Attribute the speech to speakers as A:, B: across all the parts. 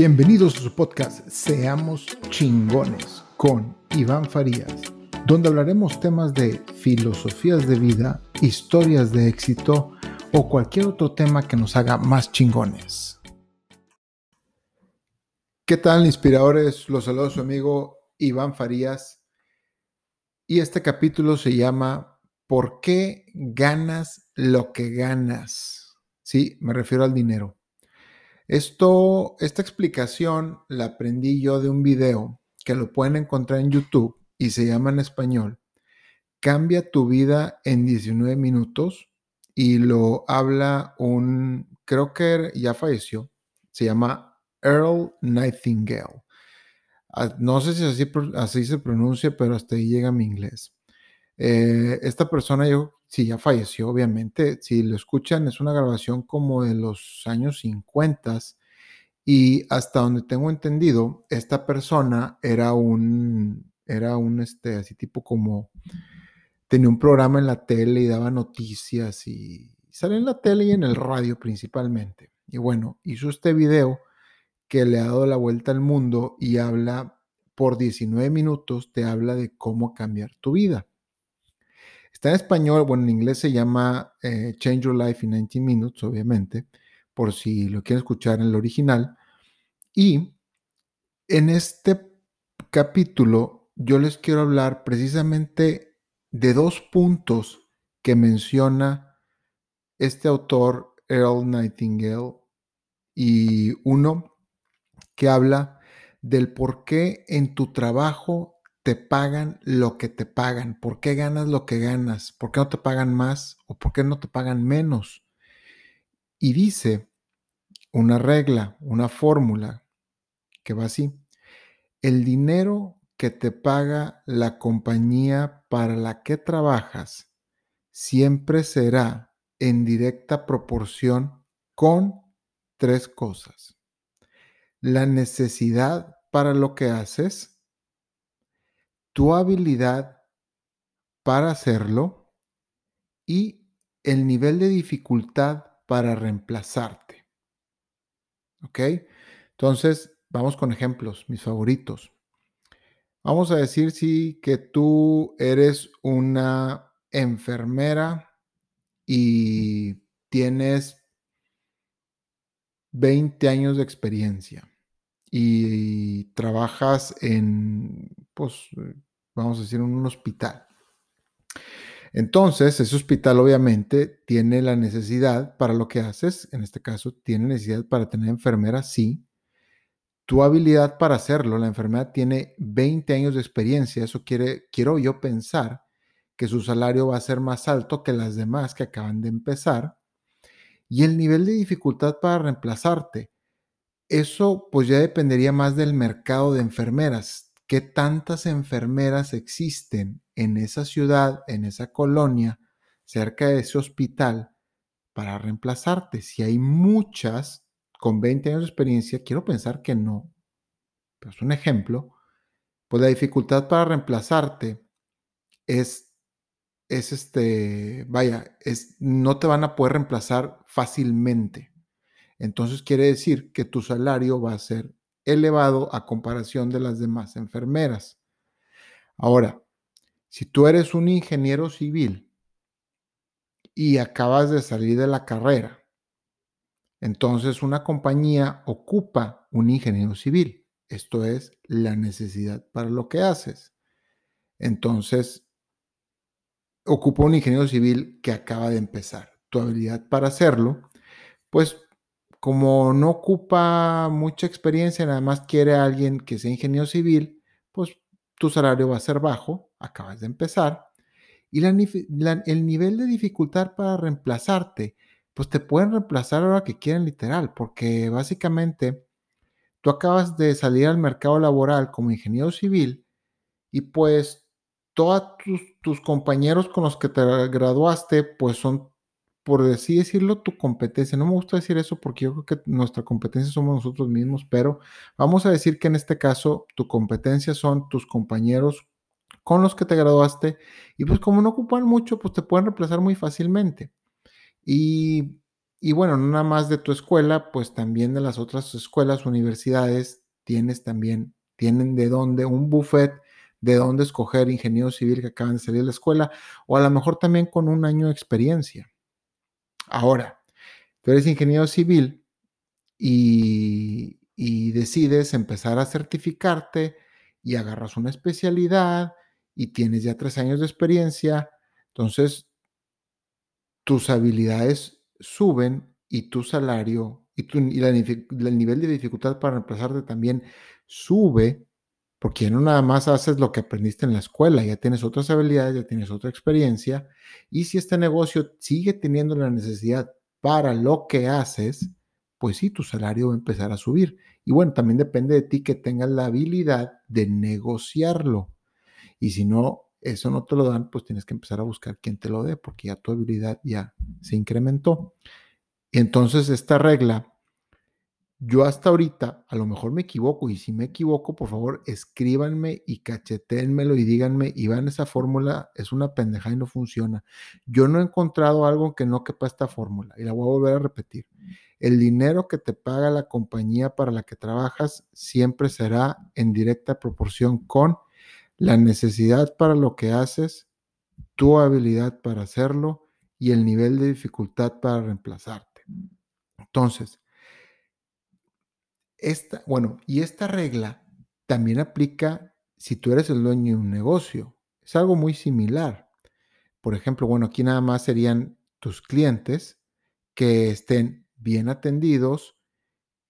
A: Bienvenidos a su podcast Seamos chingones con Iván Farías, donde hablaremos temas de filosofías de vida, historias de éxito o cualquier otro tema que nos haga más chingones. ¿Qué tal, inspiradores? Los saludo su amigo Iván Farías. Y este capítulo se llama ¿Por qué ganas lo que ganas? Sí, me refiero al dinero. Esto, esta explicación la aprendí yo de un video que lo pueden encontrar en YouTube y se llama en español Cambia tu vida en 19 minutos y lo habla un, creo que ya falleció, se llama Earl Nightingale. Ah, no sé si así, así se pronuncia, pero hasta ahí llega mi inglés. Eh, esta persona yo sí, ya falleció, obviamente. Si lo escuchan, es una grabación como de los años 50 y hasta donde tengo entendido, esta persona era un, era un, este, así tipo como, tenía un programa en la tele y daba noticias y sale en la tele y en el radio principalmente. Y bueno, hizo este video que le ha dado la vuelta al mundo y habla por 19 minutos, te habla de cómo cambiar tu vida. Está en español, bueno, en inglés se llama eh, Change Your Life in 90 Minutes, obviamente, por si lo quieren escuchar en el original. Y en este capítulo yo les quiero hablar precisamente de dos puntos que menciona este autor Earl Nightingale y uno que habla del por qué en tu trabajo te pagan lo que te pagan, por qué ganas lo que ganas, por qué no te pagan más o por qué no te pagan menos. Y dice una regla, una fórmula que va así. El dinero que te paga la compañía para la que trabajas siempre será en directa proporción con tres cosas. La necesidad para lo que haces, tu habilidad para hacerlo y el nivel de dificultad para reemplazarte. ¿Ok? Entonces, vamos con ejemplos, mis favoritos. Vamos a decir, sí, que tú eres una enfermera y tienes 20 años de experiencia y trabajas en, pues, vamos a decir, un hospital. Entonces, ese hospital obviamente tiene la necesidad para lo que haces, en este caso, tiene necesidad para tener enfermeras, sí. Tu habilidad para hacerlo, la enfermera tiene 20 años de experiencia, eso quiere, quiero yo pensar que su salario va a ser más alto que las demás que acaban de empezar. Y el nivel de dificultad para reemplazarte, eso pues ya dependería más del mercado de enfermeras. ¿Qué tantas enfermeras existen en esa ciudad, en esa colonia, cerca de ese hospital para reemplazarte? Si hay muchas con 20 años de experiencia, quiero pensar que no. Pero es un ejemplo. Pues la dificultad para reemplazarte es, es este, vaya, es, no te van a poder reemplazar fácilmente. Entonces quiere decir que tu salario va a ser elevado a comparación de las demás enfermeras. Ahora, si tú eres un ingeniero civil y acabas de salir de la carrera, entonces una compañía ocupa un ingeniero civil. Esto es la necesidad para lo que haces. Entonces, ocupa un ingeniero civil que acaba de empezar. Tu habilidad para hacerlo, pues como no ocupa mucha experiencia, nada más quiere alguien que sea ingeniero civil, pues tu salario va a ser bajo, acabas de empezar, y el nivel de dificultad para reemplazarte, pues te pueden reemplazar ahora que quieren literal, porque básicamente tú acabas de salir al mercado laboral como ingeniero civil y pues todos tus compañeros con los que te graduaste, pues son por así decirlo, tu competencia. No me gusta decir eso porque yo creo que nuestra competencia somos nosotros mismos, pero vamos a decir que en este caso tu competencia son tus compañeros con los que te graduaste y pues como no ocupan mucho, pues te pueden reemplazar muy fácilmente. Y y bueno, no nada más de tu escuela, pues también de las otras escuelas, universidades, tienes también, tienen de dónde un buffet de dónde escoger ingeniero civil que acaban de salir de la escuela, o a lo mejor también con un año de experiencia. Ahora, tú eres ingeniero civil y, decides empezar a certificarte y agarras una especialidad y tienes ya tres años de experiencia, entonces tus habilidades suben y tu salario y el nivel de dificultad para reemplazarte también sube porque no nada más haces lo que aprendiste en la escuela, ya tienes otras habilidades, ya tienes otra experiencia, y si este negocio sigue teniendo la necesidad para lo que haces, pues sí, tu salario va a empezar a subir. Y bueno, también depende de ti que tengas la habilidad de negociarlo. Y si no, eso no te lo dan, pues tienes que empezar a buscar quién te lo dé, porque ya tu habilidad ya se incrementó. Y entonces esta regla yo hasta ahorita, a lo mejor me equivoco, y si me equivoco, por favor, escríbanme y cacheténmelo y díganme, Iván, esa fórmula es una pendeja y no funciona. Yo no he encontrado algo que no quepa esta fórmula, y la voy a volver a repetir. El dinero que te paga la compañía para la que trabajas siempre será en directa proporción con la necesidad para lo que haces, tu habilidad para hacerlo y el nivel de dificultad para reemplazarte. Entonces, esta, bueno, y esta regla también aplica si tú eres el dueño de un negocio. Es algo muy similar. Por ejemplo, bueno, aquí nada más serían tus clientes que estén bien atendidos,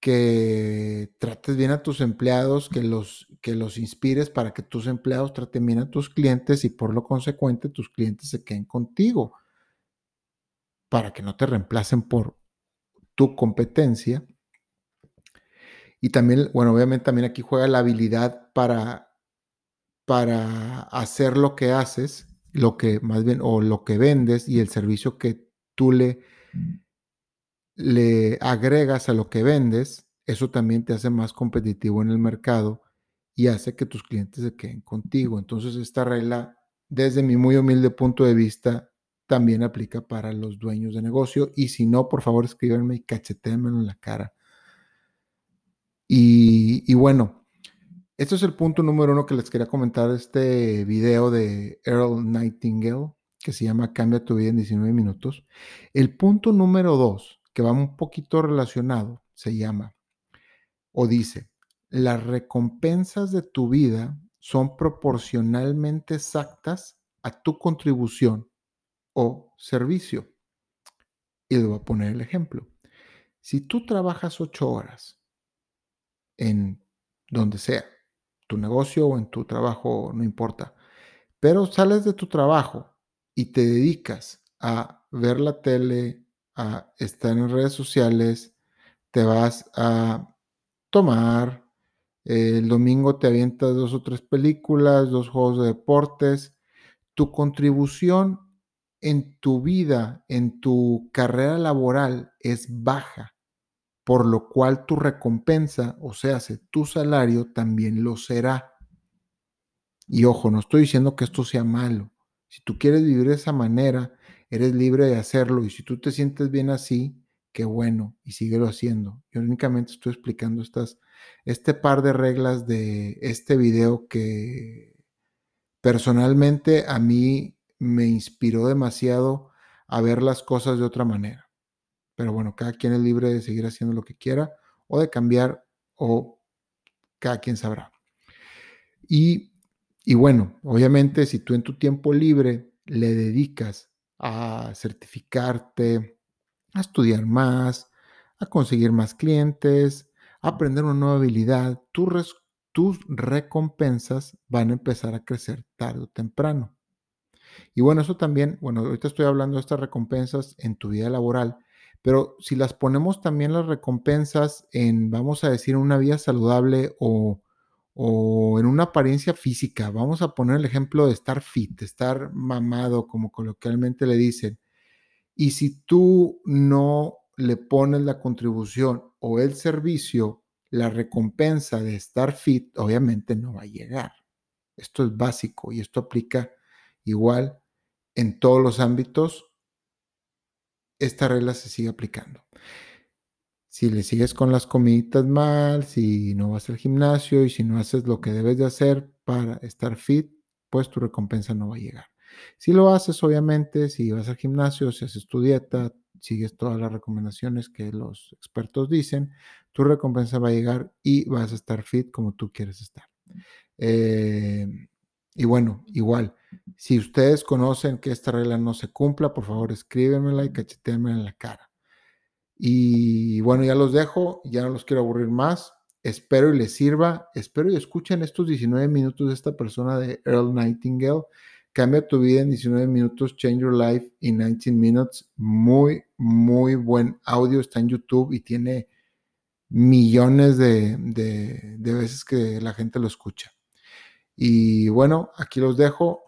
A: que trates bien a tus empleados, que los, que los inspires para que tus empleados traten bien a tus clientes y por lo consecuente tus clientes se queden contigo para que no te reemplacen por tu competencia y también, bueno, obviamente también aquí juega la habilidad para, para hacer lo que haces, lo que más bien, o lo que vendes y el servicio que tú le, le agregas a lo que vendes, eso también te hace más competitivo en el mercado y hace que tus clientes se queden contigo. Entonces, esta regla, desde mi muy humilde punto de vista, también aplica para los dueños de negocio. Y si no, por favor, escríbanme y cachetéenmelo en la cara y, bueno, esto es el punto número uno que les quería comentar este video de Earl Nightingale, que se llama Cambia tu vida en 19 minutos. El punto número dos, que va un poquito relacionado, se llama o dice, las recompensas de tu vida son proporcionalmente exactas a tu contribución o servicio. Y le voy a poner el ejemplo. Si tú trabajas ocho horas en donde sea, tu negocio o en tu trabajo, no importa. Pero sales de tu trabajo y te dedicas a ver la tele, a estar en redes sociales, te vas a tomar, el domingo te avientas dos o tres películas, dos juegos de deportes, tu contribución en tu vida, en tu carrera laboral es baja por lo cual tu recompensa, o sea, tu salario, también lo será. Y ojo, no estoy diciendo que esto sea malo. Si tú quieres vivir de esa manera, eres libre de hacerlo. Y si tú te sientes bien así, qué bueno, y síguelo haciendo. Yo únicamente estoy explicando estas, este par de reglas de este video que personalmente a mí me inspiró demasiado a ver las cosas de otra manera. Pero bueno, cada quien es libre de seguir haciendo lo que quiera o de cambiar o cada quien sabrá. Y, y bueno, obviamente si tú en tu tiempo libre le dedicas a certificarte, a estudiar más, a conseguir más clientes, a aprender una nueva habilidad, tus, tus recompensas van a empezar a crecer tarde o temprano. Y bueno, eso también, bueno, ahorita estoy hablando de estas recompensas en tu vida laboral, pero si las ponemos también las recompensas en, vamos a decir, una vida saludable o, en una apariencia física, vamos a poner el ejemplo de estar fit, estar mamado, como coloquialmente le dicen. Y si tú no le pones la contribución o el servicio, la recompensa de estar fit, obviamente no va a llegar. Esto es básico y esto aplica igual en todos los ámbitos esta regla se sigue aplicando. Si le sigues con las comiditas mal, si no vas al gimnasio y si no haces lo que debes de hacer para estar fit, pues tu recompensa no va a llegar. Si lo haces, obviamente, si vas al gimnasio, si haces tu dieta, sigues todas las recomendaciones que los expertos dicen, tu recompensa va a llegar y vas a estar fit como tú quieres estar. Eh, y bueno, igual, si ustedes conocen que esta regla no se cumpla, por favor escríbenmela y cachetéenmela en la cara. Y bueno, ya los dejo, ya no los quiero aburrir más. Espero y les sirva, espero y escuchen estos 19 minutos de esta persona de Earl Nightingale. Cambia tu vida en 19 minutos, Change Your Life in 19 Minutes. Muy, muy buen audio, está en YouTube y tiene millones de, de veces que la gente lo escucha. Y bueno, aquí los dejo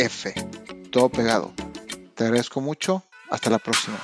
A: F. Todo pegado. Te agradezco mucho. Hasta la próxima.